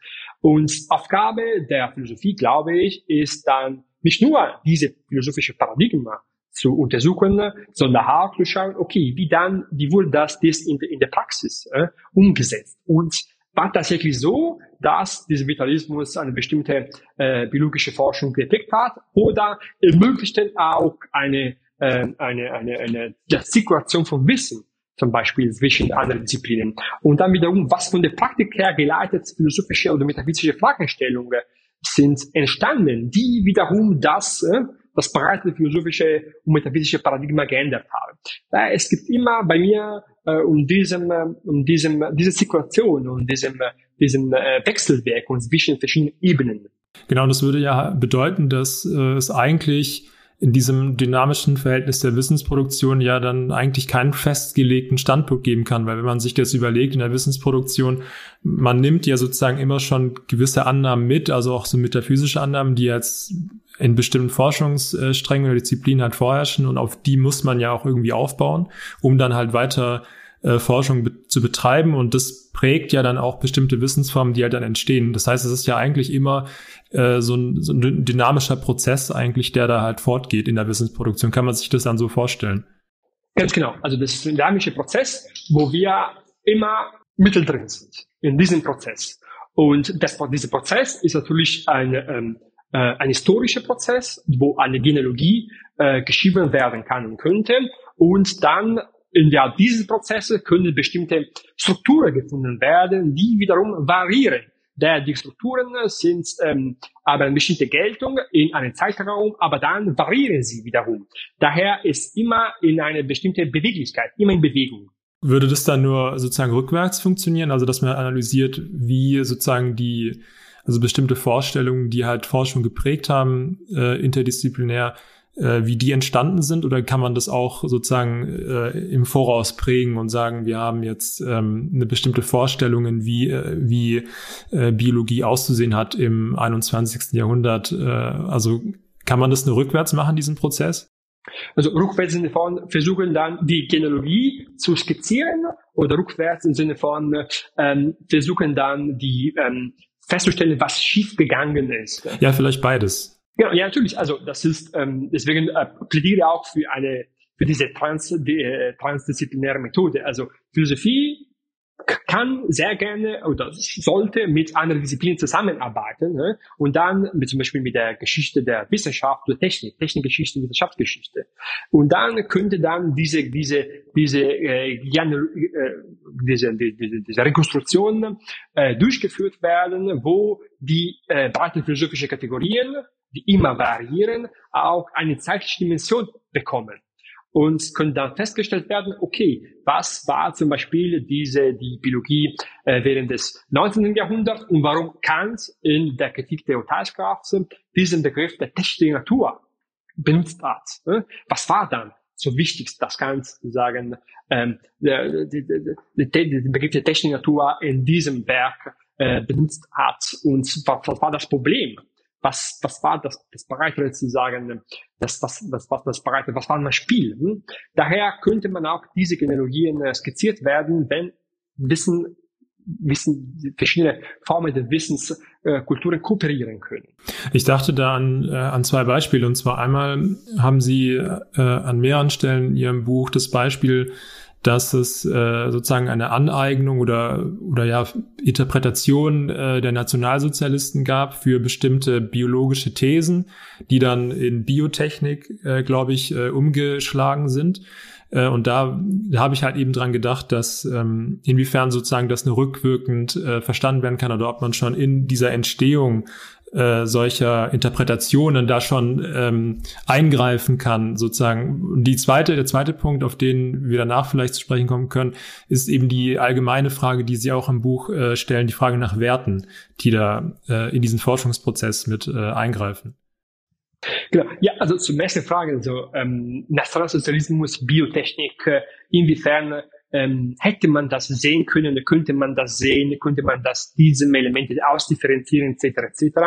Speaker 3: Und Aufgabe der Philosophie, glaube ich, ist dann nicht nur diese philosophische Paradigma zu untersuchen, sondern auch zu schauen, okay, wie dann, wie wurde das, das in, in der Praxis äh, umgesetzt? Und war tatsächlich so, dass dieser Vitalismus eine bestimmte äh, biologische Forschung geprägt hat oder ermöglichte auch eine, äh, eine, eine, eine ja, Zirkulation von Wissen zum Beispiel zwischen anderen Disziplinen. Und dann wiederum, was von der Praktik her geleitet philosophische oder metaphysische Fragestellungen sind entstanden, die wiederum das äh, das breite philosophische und metaphysische Paradigma geändert habe. Es gibt immer bei mir äh, um diesem, äh, um diesem, diese Situation und diesem, äh, diesem äh, Wechselwerk und zwischen verschiedenen Ebenen.
Speaker 2: Genau, das würde ja bedeuten, dass äh, es eigentlich in diesem dynamischen Verhältnis der Wissensproduktion ja dann eigentlich keinen festgelegten Standpunkt geben kann, weil wenn man sich das überlegt in der Wissensproduktion, man nimmt ja sozusagen immer schon gewisse Annahmen mit, also auch so metaphysische Annahmen, die jetzt in bestimmten Forschungssträngen oder Disziplinen halt vorherrschen und auf die muss man ja auch irgendwie aufbauen, um dann halt weiter äh, Forschung be zu betreiben und das prägt ja dann auch bestimmte Wissensformen, die halt dann entstehen. Das heißt, es ist ja eigentlich immer äh, so, ein, so ein dynamischer Prozess eigentlich, der da halt fortgeht in der Wissensproduktion. Kann man sich das dann so vorstellen?
Speaker 3: Ganz genau. Also das ist ein dynamischer Prozess, wo wir immer mittendrin sind in diesem Prozess. Und das, dieser Prozess ist natürlich ein, ähm, äh, ein historischer Prozess, wo eine Genealogie äh, geschrieben werden kann und könnte Und dann innerhalb dieses Prozesses können bestimmte Strukturen gefunden werden, die wiederum variieren. Der, die Strukturen sind ähm, aber eine bestimmte Geltung in einem Zeitraum, aber dann variieren sie wiederum. Daher ist immer in eine bestimmte Beweglichkeit, immer in Bewegung.
Speaker 2: Würde das dann nur sozusagen rückwärts funktionieren, also dass man analysiert, wie sozusagen die, also bestimmte Vorstellungen, die halt Forschung geprägt haben, äh, interdisziplinär, äh, wie die entstanden sind oder kann man das auch sozusagen äh, im Voraus prägen und sagen, wir haben jetzt ähm, eine bestimmte Vorstellung, wie, äh, wie äh, Biologie auszusehen hat im 21. Jahrhundert? Äh, also kann man das nur rückwärts machen, diesen Prozess?
Speaker 3: Also rückwärts im Sinne von versuchen dann die Genealogie zu skizzieren oder rückwärts im Sinne von ähm, versuchen dann die ähm, festzustellen, was schiefgegangen ist.
Speaker 2: Ja, vielleicht beides.
Speaker 3: Ja, ja, natürlich. Also das ist ähm, deswegen äh, plädiere auch für eine für diese trans, die, äh, transdisziplinäre Methode. Also Philosophie kann sehr gerne oder sollte mit anderen Disziplinen zusammenarbeiten ne? und dann mit, zum Beispiel mit der Geschichte der Wissenschaft oder Technik, Technikgeschichte, Wissenschaftsgeschichte. Und dann könnte dann diese diese diese äh, äh, diese, diese, diese Rekonstruktion äh, durchgeführt werden, wo die äh, breiten philosophischen Kategorien die immer variieren, auch eine zeitliche Dimension bekommen. Und können dann festgestellt werden, okay, was war zum Beispiel diese, die Biologie äh, während des 19. Jahrhunderts und warum Kant in der Kritik der Urteilskraft diesen Begriff der technischen Natur benutzt hat. Ne? Was war dann so wichtig, dass Kant sagen, ähm, der Begriff der technischen Natur in diesem Werk äh, benutzt hat und was, was war das Problem? Was, was war das, das Bereitere zu sagen, das, was, was, was, das Bereitere, was war mein Spiel? Hm? Daher könnte man auch diese Genealogien äh, skizziert werden, wenn Wissen Wissen, verschiedene Formen der Wissenskulturen äh, kooperieren können.
Speaker 2: Ich dachte da an, äh, an zwei Beispiele. Und zwar einmal haben Sie äh, an mehreren Stellen in Ihrem Buch das Beispiel dass es äh, sozusagen eine Aneignung oder, oder ja Interpretation äh, der Nationalsozialisten gab für bestimmte biologische Thesen, die dann in Biotechnik, äh, glaube ich, äh, umgeschlagen sind. Äh, und da, da habe ich halt eben dran gedacht, dass ähm, inwiefern sozusagen das nur rückwirkend äh, verstanden werden kann oder ob man schon in dieser Entstehung äh, solcher Interpretationen da schon ähm, eingreifen kann, sozusagen. Die zweite, der zweite Punkt, auf den wir danach vielleicht zu sprechen kommen können, ist eben die allgemeine Frage, die Sie auch im Buch äh, stellen, die Frage nach Werten, die da äh, in diesen Forschungsprozess mit äh, eingreifen.
Speaker 3: Genau. Ja, also zum ersten Frage, also ähm, Nationalsozialismus, Biotechnik, äh, inwiefern ähm, hätte man das sehen können, könnte man das sehen, könnte man das diese Elemente ausdifferenzieren etc. etc.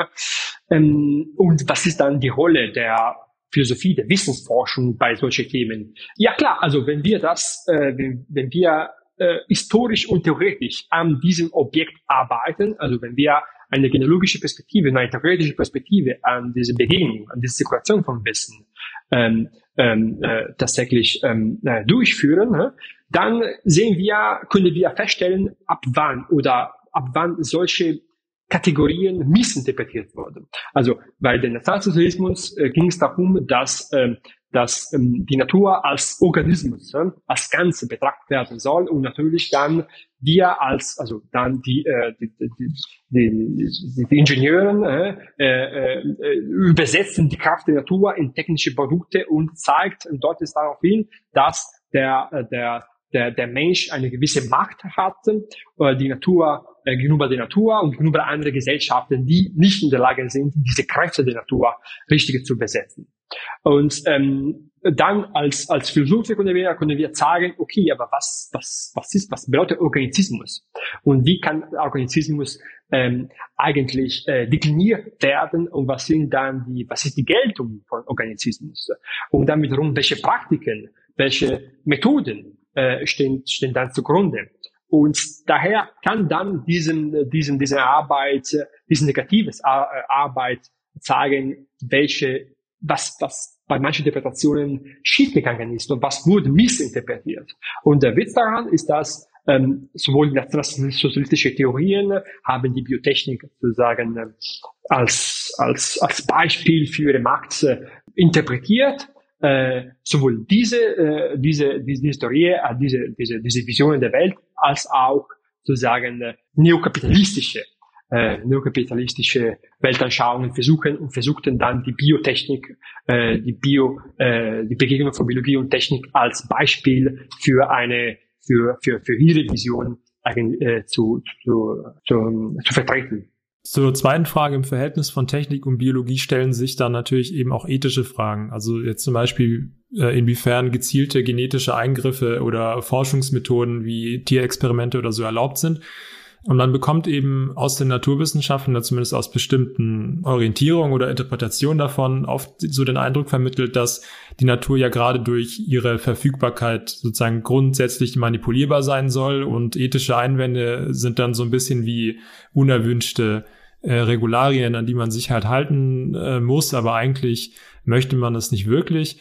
Speaker 3: Ähm, und was ist dann die Rolle der Philosophie, der Wissensforschung bei solchen Themen? Ja klar, also wenn wir das, äh, wenn, wenn wir äh, historisch und theoretisch an diesem Objekt arbeiten, also wenn wir eine genealogische Perspektive, eine theoretische Perspektive an diese Begegnung, an diese Situation von Wissen ähm, ähm, äh, tatsächlich ähm, äh, durchführen, ne? dann sehen wir, können wir feststellen, ab wann oder ab wann solche Kategorien missinterpretiert wurden. Also bei dem Nationalsozialismus äh, ging es darum, dass, äh, dass ähm, die Natur als Organismus, äh, als Ganze betrachtet werden soll und natürlich dann wir als, also dann die, äh, die, die, die, die Ingenieuren äh, äh, äh, übersetzen die Kraft der Natur in technische Produkte und zeigt und dort ist darauf hin, dass der, äh, der der, der Mensch eine gewisse Macht hat, äh, die Natur äh, gegenüber der Natur und gegenüber anderen Gesellschaften, die nicht in der Lage sind, diese Kräfte der Natur richtig zu besetzen. Und ähm, dann als, als Philosophen können wir, können wir sagen, okay, aber was, was, was ist, was bedeutet Organizismus? Und wie kann Organizismus ähm, eigentlich äh, dekliniert werden und was sind dann die, was ist die Geltung von Organizismus? Und dann wiederum, welche Praktiken, welche Methoden äh, stehen, stehen dann zugrunde. Und daher kann dann diesen, diesen, diese Arbeit, diese negatives Arbeit zeigen, welche, was, was bei manchen Interpretationen schiefgegangen ist und was wurde missinterpretiert. Und der Witz daran ist, dass ähm, sowohl sozialistische Theorien haben die Biotechnik sozusagen äh, als, als, als Beispiel für ihre Macht äh, interpretiert, äh, sowohl diese, äh, diese, diese Historie, äh, diese, diese, diese Visionen der Welt, als auch sozusagen neokapitalistische äh, neokapitalistische Weltanschauungen versuchen und versuchten dann die Biotechnik, äh, die Bio, äh, die Begegnung von Biologie und Technik als Beispiel für eine, für, für, für ihre Vision äh, zu, zu, zu, zu vertreten.
Speaker 2: Zur zweiten Frage im Verhältnis von Technik und Biologie stellen sich dann natürlich eben auch ethische Fragen. Also jetzt zum Beispiel, äh, inwiefern gezielte genetische Eingriffe oder Forschungsmethoden wie Tierexperimente oder so erlaubt sind. Und man bekommt eben aus den Naturwissenschaften, oder zumindest aus bestimmten Orientierungen oder Interpretationen davon, oft so den Eindruck vermittelt, dass die Natur ja gerade durch ihre Verfügbarkeit sozusagen grundsätzlich manipulierbar sein soll und ethische Einwände sind dann so ein bisschen wie unerwünschte äh, Regularien, an die man sich halt halten äh, muss, aber eigentlich möchte man das nicht wirklich.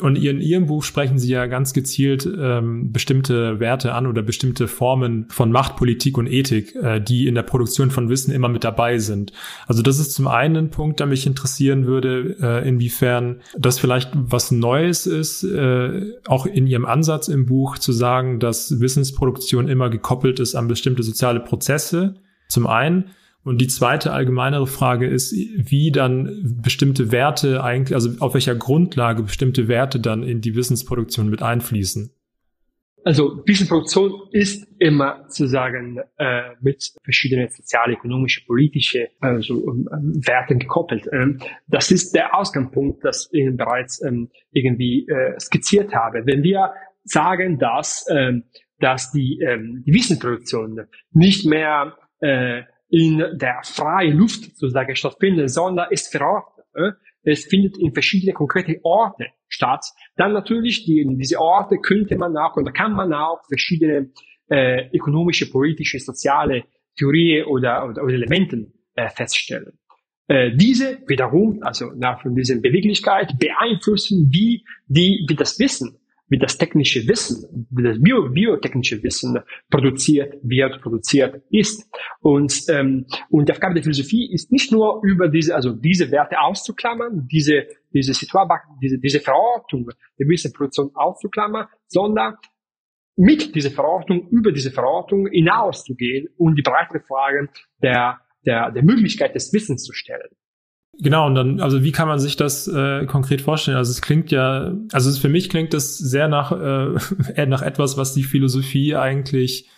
Speaker 2: Und in Ihrem Buch sprechen Sie ja ganz gezielt ähm, bestimmte Werte an oder bestimmte Formen von Macht, Politik und Ethik, äh, die in der Produktion von Wissen immer mit dabei sind. Also das ist zum einen ein Punkt, der mich interessieren würde, äh, inwiefern das vielleicht was Neues ist, äh, auch in Ihrem Ansatz im Buch zu sagen, dass Wissensproduktion immer gekoppelt ist an bestimmte soziale Prozesse. Zum einen. Und die zweite allgemeinere Frage ist, wie dann bestimmte Werte eigentlich, also auf welcher Grundlage bestimmte Werte dann in die Wissensproduktion mit einfließen.
Speaker 3: Also Wissensproduktion ist immer sozusagen äh, mit verschiedenen soziale, ökonomische, politische also, ähm, Werten gekoppelt. Ähm, das ist der Ausgangspunkt, das ich bereits ähm, irgendwie äh, skizziert habe. Wenn wir sagen, dass, ähm, dass die, ähm, die Wissensproduktion nicht mehr äh, in der freien Luft sozusagen stattfindet, sondern ist verortet. Äh? Es findet in verschiedene konkrete Orte statt. Dann natürlich, die, diese Orte könnte man auch oder kann man auch verschiedene äh, ökonomische, politische, soziale Theorien oder, oder, oder Elementen äh, feststellen. Äh, diese wiederum, also nach von dieser Beweglichkeit, beeinflussen, wie, die, wie das Wissen wie das technische Wissen, wie das Bio, biotechnische Wissen produziert wird, produziert ist. Und, ähm, und die Aufgabe der Philosophie ist nicht nur über diese, also diese Werte auszuklammern, diese, diese Situation, diese, diese Verortung der Wissensproduktion auszuklammern, sondern mit dieser Verordnung, über diese Verordnung hinauszugehen und die breitere Fragen der, der, der Möglichkeit des Wissens zu stellen.
Speaker 2: Genau, und dann, also wie kann man sich das äh, konkret vorstellen? Also es klingt ja, also für mich klingt das sehr nach, äh, nach etwas, was die Philosophie eigentlich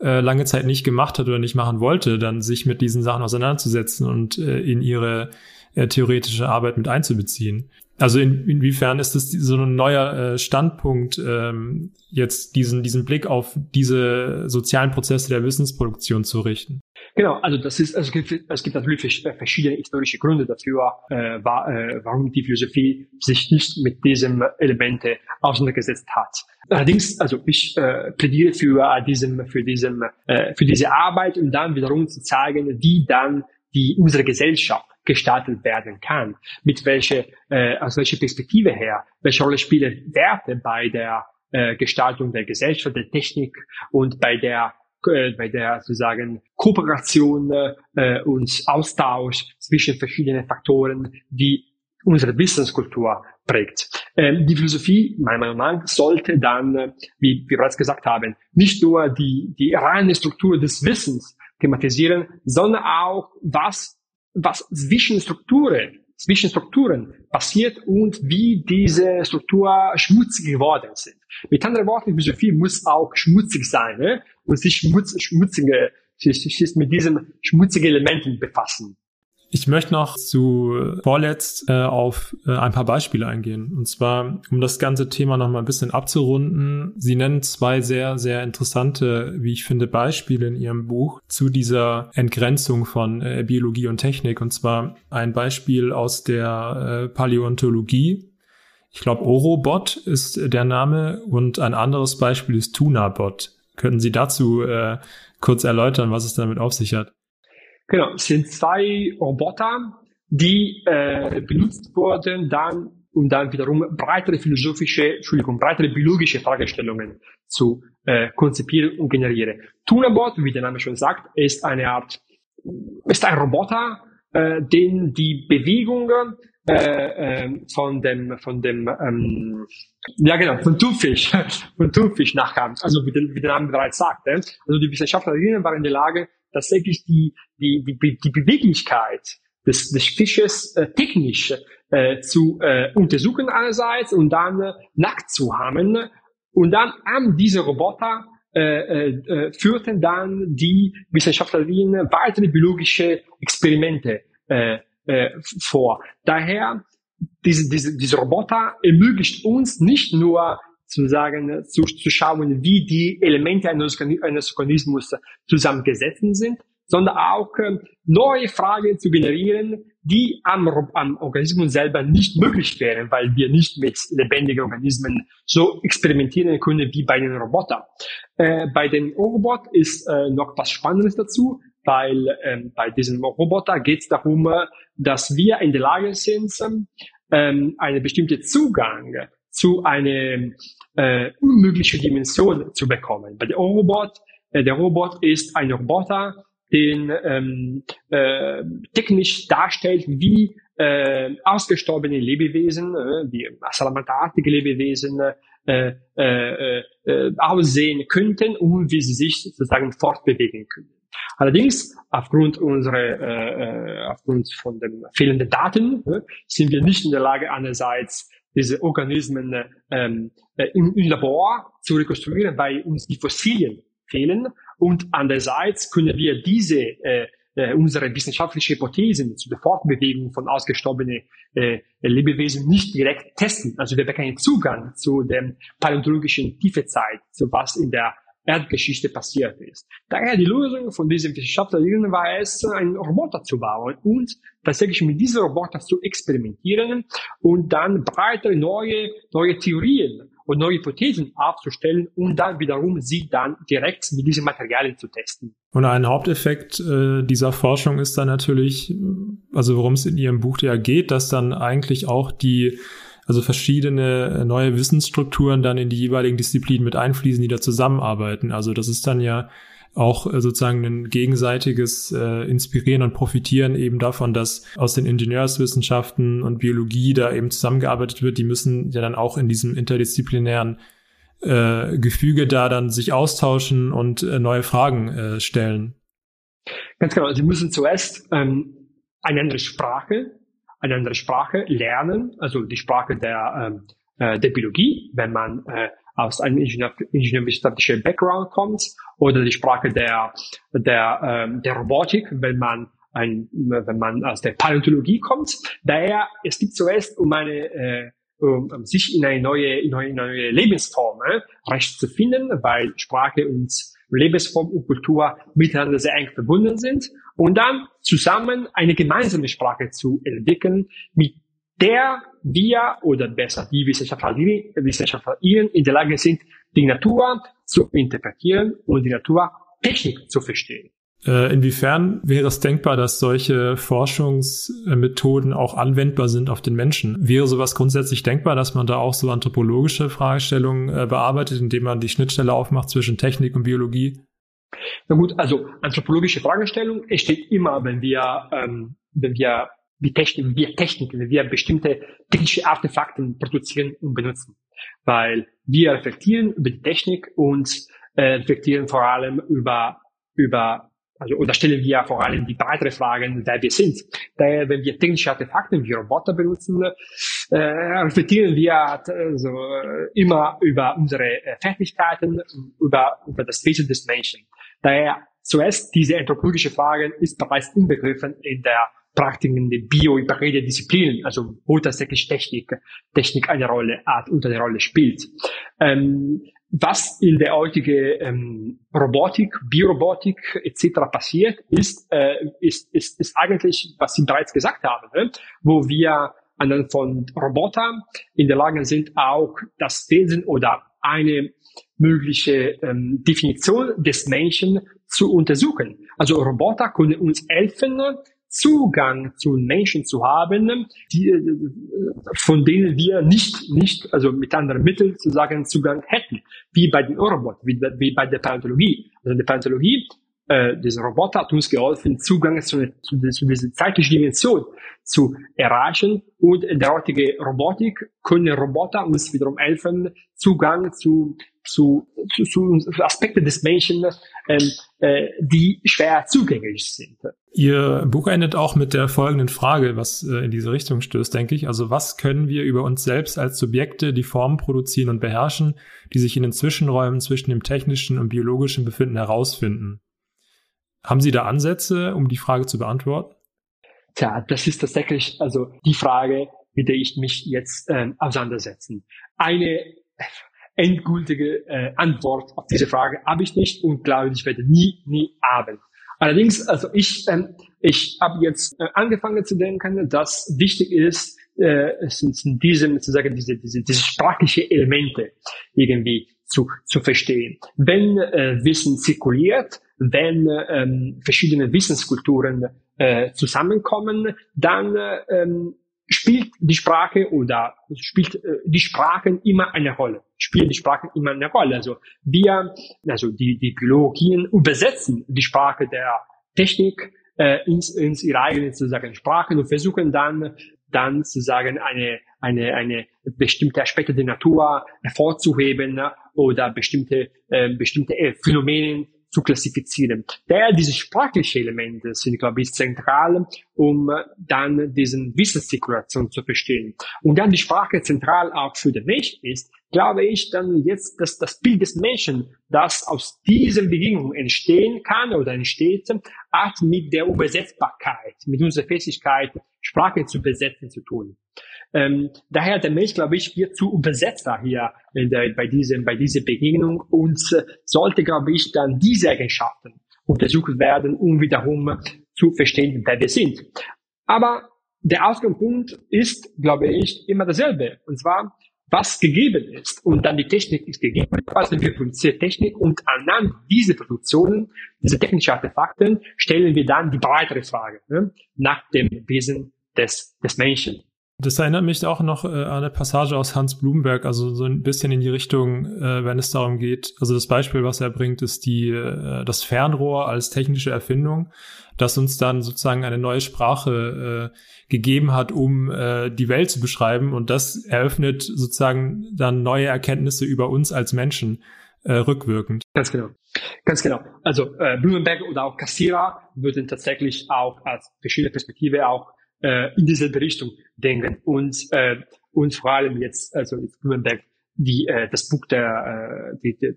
Speaker 2: äh, lange Zeit nicht gemacht hat oder nicht machen wollte, dann sich mit diesen Sachen auseinanderzusetzen und äh, in ihre äh, theoretische Arbeit mit einzubeziehen. Also in, inwiefern ist das so ein neuer äh, Standpunkt, ähm, jetzt diesen, diesen Blick auf diese sozialen Prozesse der Wissensproduktion zu richten?
Speaker 3: Genau, also das ist, es gibt, es gibt natürlich verschiedene historische Gründe dafür, äh, war, äh, warum die Philosophie sich nicht mit diesem Elemente auseinandergesetzt hat. Allerdings, also ich äh, plädiere für diesem, für diesem, äh, für diese Arbeit, um dann wiederum zu zeigen, wie dann die unsere Gesellschaft gestaltet werden kann, mit welche, äh, aus welcher Perspektive her, welche Rolle spielen Werte bei der äh, Gestaltung der Gesellschaft, der Technik und bei der äh, bei der sozusagen Kooperation äh, und Austausch zwischen verschiedenen Faktoren, die unsere Wissenskultur prägt. Ähm, die Philosophie, meiner Meinung nach, sollte dann, äh, wie wir bereits gesagt haben, nicht nur die, die reine Struktur des Wissens thematisieren, sondern auch, was, was zwischen Strukturen zwischen Strukturen passiert und wie diese Struktur schmutzig geworden sind. Mit anderen Worten, Philosophie muss auch schmutzig sein ne? und sich schmutz, schmutzige, sich mit diesen schmutzigen Elementen befassen.
Speaker 2: Ich möchte noch zu vorletzt äh, auf äh, ein paar Beispiele eingehen. Und zwar, um das ganze Thema noch mal ein bisschen abzurunden. Sie nennen zwei sehr, sehr interessante, wie ich finde, Beispiele in Ihrem Buch zu dieser Entgrenzung von äh, Biologie und Technik. Und zwar ein Beispiel aus der äh, Paläontologie. Ich glaube, Orobot ist der Name und ein anderes Beispiel ist Tunabot. Könnten Sie dazu äh, kurz erläutern, was es damit auf sich hat?
Speaker 3: Genau, es sind zwei Roboter, die äh, benutzt wurden, dann um dann wiederum breitere philosophische, Entschuldigung, breitere biologische Fragestellungen zu äh, konzipieren und generieren. Tunabot, wie der Name schon sagt, ist eine Art, ist ein Roboter, äh, den die Bewegungen äh, äh, von dem, von dem, ähm, ja genau, von Thunfisch, von Thunfisch nachkam, also wie, der, wie der Name bereits sagte. Also die Wissenschaftlerinnen waren in der Lage, tatsächlich die, die, die, die Beweglichkeit des, des Fisches äh, technisch äh, zu äh, untersuchen einerseits und dann äh, nackt zu haben und dann an diese Roboter äh, äh, führten dann die Wissenschaftlerinnen weitere biologische Experimente äh, äh, vor. Daher diese, diese, diese Roboter ermöglicht uns nicht nur zu sagen, zu, zu schauen, wie die Elemente eines, eines Organismus zusammengesetzt sind, sondern auch äh, neue Fragen zu generieren, die am, am Organismus selber nicht möglich wären, weil wir nicht mit lebendigen Organismen so experimentieren können wie bei den Robotern. Äh, bei den Robot ist äh, noch was Spannendes dazu, weil ähm, bei diesem Roboter geht es darum, äh, dass wir in der Lage sind, ähm, einen bestimmten Zugang zu einer äh, unmöglichen Dimension zu bekommen. Bei der Robot, äh, der Robot ist ein Roboter, den ähm, äh, technisch darstellt, wie äh, ausgestorbene Lebewesen, äh, wie salamanderartige Lebewesen äh, äh, äh, aussehen könnten und wie sie sich sozusagen fortbewegen können. Allerdings, aufgrund unserer, äh, äh aufgrund von den fehlenden Daten, äh, sind wir nicht in der Lage, einerseits diese Organismen ähm, äh, im, im Labor zu rekonstruieren, weil uns die Fossilien fehlen und andererseits können wir diese äh, äh, unsere wissenschaftliche Hypothesen zu der Fortbewegung von ausgestorbenen äh, Lebewesen nicht direkt testen. Also wir haben keinen Zugang zu dem paläontologischen Tiefezeit, zu was in der Erdgeschichte passiert ist. Daher die Lösung von diesen Wissenschaftlern war es, einen Roboter zu bauen und tatsächlich mit diesem Roboter zu experimentieren und dann breitere neue, neue Theorien und neue Hypothesen aufzustellen und dann wiederum sie dann direkt mit diesen Materialien zu testen.
Speaker 2: Und ein Haupteffekt äh, dieser Forschung ist dann natürlich, also worum es in Ihrem Buch ja geht, dass dann eigentlich auch die also verschiedene neue Wissensstrukturen dann in die jeweiligen Disziplinen mit einfließen, die da zusammenarbeiten. Also das ist dann ja auch äh, sozusagen ein gegenseitiges äh, Inspirieren und Profitieren eben davon, dass aus den Ingenieurswissenschaften und Biologie da eben zusammengearbeitet wird. Die müssen ja dann auch in diesem interdisziplinären äh, Gefüge da dann sich austauschen und äh, neue Fragen äh, stellen.
Speaker 3: Ganz genau. Sie müssen zuerst ähm, eine andere Sprache, eine andere Sprache lernen, also die Sprache der, ähm, äh, der Biologie, wenn man äh, aus einem Ingenieur, ingenieurwissenschaftlichen Background kommt oder die Sprache der, der, ähm, der Robotik, wenn man ein, wenn man aus der Paläontologie kommt. Daher, es gibt zuerst um eine, äh, um sich in eine neue, in eine neue Lebensform äh, recht zu finden, weil Sprache und Lebensform und Kultur miteinander sehr eng verbunden sind und dann zusammen eine gemeinsame Sprache zu entwickeln, mit der wir oder besser die Wissenschaftlerinnen Wissenschaftler in der Lage sind, die Natur zu interpretieren und die Naturtechnik zu verstehen.
Speaker 2: Äh, inwiefern wäre es denkbar, dass solche Forschungsmethoden auch anwendbar sind auf den Menschen? Wäre sowas grundsätzlich denkbar, dass man da auch so anthropologische Fragestellungen äh, bearbeitet, indem man die Schnittstelle aufmacht zwischen Technik und Biologie?
Speaker 3: Na gut, also anthropologische Fragestellung entsteht immer, wenn wir, ähm, wenn wir wie Technik, wir Technik, wenn wir bestimmte technische Artefakte produzieren und benutzen. Weil wir reflektieren über die Technik und äh, reflektieren vor allem über, über, also, oder stellen wir vor allem die breitere Fragen, wer wir sind. Daher, wenn wir technische Artefakte wie Roboter benutzen, äh, reflektieren wir also, immer über unsere äh, Fertigkeiten, über, über das Wesen des Menschen. Daher, zuerst diese anthropologische Frage ist bereits inbegriffen in der Praktiken der biohybride Disziplinen, also wo tatsächlich Technik, Technik eine Rolle hat und eine Rolle spielt. Ähm, was in der heutigen ähm, Robotik, Biorobotik etc. passiert, ist, äh, ist, ist, ist eigentlich, was Sie bereits gesagt haben, ne? wo wir anhand von Robotern in der Lage sind, auch das Wesen oder eine mögliche ähm, Definition des Menschen zu untersuchen. Also Roboter können uns helfen, Zugang zu Menschen zu haben, die, äh, von denen wir nicht, nicht, also mit anderen Mitteln zu sagen, Zugang hätten, wie bei den Eurobot, wie, wie bei der Paläontologie. Also in der Paläontologie äh, dieser Roboter hat uns geholfen, Zugang zu, zu, zu dieser zeitlichen Dimension zu erreichen. Und in Robotik können Roboter uns wiederum helfen, Zugang zu, zu, zu, zu Aspekten des Menschen, ähm, äh, die schwer zugänglich sind.
Speaker 2: Ihr Buch endet auch mit der folgenden Frage, was äh, in diese Richtung stößt, denke ich. Also was können wir über uns selbst als Subjekte, die Formen produzieren und beherrschen, die sich in den Zwischenräumen zwischen dem technischen und biologischen befinden, herausfinden? Haben Sie da Ansätze, um die Frage zu beantworten?
Speaker 3: Tja, das ist tatsächlich also die Frage, mit der ich mich jetzt ähm, auseinandersetzen. Eine endgültige äh, Antwort auf diese Frage habe ich nicht und glaube, ich werde nie, nie haben. Allerdings, also ich, ähm, ich habe jetzt äh, angefangen zu denken, dass wichtig ist, äh, sind, sind diese, sozusagen diese, diese, diese sprachliche Elemente irgendwie zu, zu verstehen. Wenn äh, Wissen zirkuliert, wenn ähm, verschiedene Wissenskulturen äh, zusammenkommen, dann ähm, spielt die Sprache oder spielt äh, die Sprachen immer eine Rolle. Spielen die Sprachen immer eine Rolle. Also wir, also die, die Biologien übersetzen die Sprache der Technik äh, ins, ins ihre eigene sozusagen Sprachen und versuchen dann dann sozusagen eine eine eine bestimmte Aspekte der Natur hervorzuheben oder bestimmte äh, bestimmte Phänomene zu klassifizieren. Daher diese sprachlichen Elemente sind, glaube ich, zentral, um dann diesen Wissenszirkulation zu verstehen. Und dann die Sprache zentral auch für den Mensch ist, glaube ich, dann jetzt, dass das Bild des Menschen, das aus diesen Bedingungen entstehen kann oder entsteht, hat mit der Übersetzbarkeit, mit unserer Fähigkeit, Sprache zu besetzen zu tun. Ähm, daher der Mensch, glaube ich, wird zu Übersetzer hier der, bei, diesem, bei dieser Begegnung und äh, sollte, glaube ich, dann diese Eigenschaften untersucht werden, um wiederum zu verstehen, wer wir sind. Aber der Ausgangspunkt ist, glaube ich, immer dasselbe. Und zwar, was gegeben ist. Und dann die Technik ist gegeben. Also wir produzieren Technik und anhand dieser Produktionen, dieser technischen Artefakten, stellen wir dann die breitere Frage ne, nach dem Wesen des, des Menschen.
Speaker 2: Das erinnert mich auch noch äh, an eine Passage aus Hans Blumenberg, also so ein bisschen in die Richtung, äh, wenn es darum geht. Also das Beispiel, was er bringt, ist die äh, das Fernrohr als technische Erfindung, das uns dann sozusagen eine neue Sprache äh, gegeben hat, um äh, die Welt zu beschreiben. Und das eröffnet sozusagen dann neue Erkenntnisse über uns als Menschen äh, rückwirkend.
Speaker 3: Ganz genau. Ganz genau. Also äh, Blumenberg oder auch Kassierer würden tatsächlich auch als verschiedene Perspektive auch äh, in dieselbe Richtung denken und äh, und vor allem jetzt also jetzt Blumenberg die äh, das Buch der äh, die, die,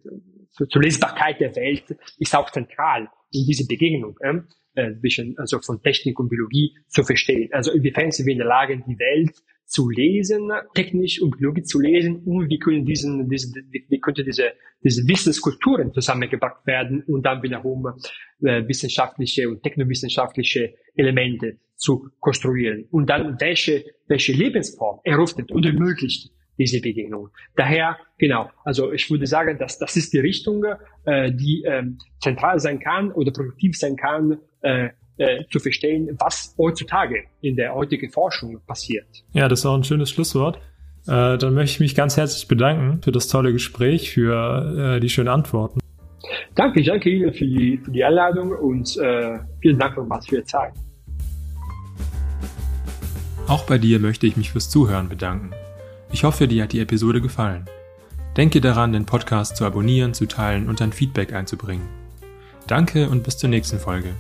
Speaker 3: zur Lesbarkeit der Welt ist auch zentral in diese Begegnung äh, zwischen also von Technik und Biologie zu verstehen. Also inwiefern sind wir in der Lage, die Welt zu lesen, technisch und Biologie zu lesen und wie können diesen, diesen wie könnte diese, diese Wissenskulturen zusammengebracht werden und dann wiederum äh, wissenschaftliche und technowissenschaftliche Elemente zu konstruieren und dann welche, welche Lebensform eröffnet und ermöglicht diese Begegnung. Daher, genau, also ich würde sagen, dass das ist die Richtung, äh, die ähm, zentral sein kann oder produktiv sein kann, äh, äh, zu verstehen, was heutzutage in der heutigen Forschung passiert.
Speaker 2: Ja, das ist auch ein schönes Schlusswort. Äh, dann möchte ich mich ganz herzlich bedanken für das tolle Gespräch, für äh, die schönen Antworten.
Speaker 3: Danke, danke Ihnen für die, für die Einladung und äh, vielen Dank nochmals für Ihre Zeit.
Speaker 1: Auch bei dir möchte ich mich fürs Zuhören bedanken. Ich hoffe, dir hat die Episode gefallen. Denke daran, den Podcast zu abonnieren, zu teilen und dein Feedback einzubringen. Danke und bis zur nächsten Folge.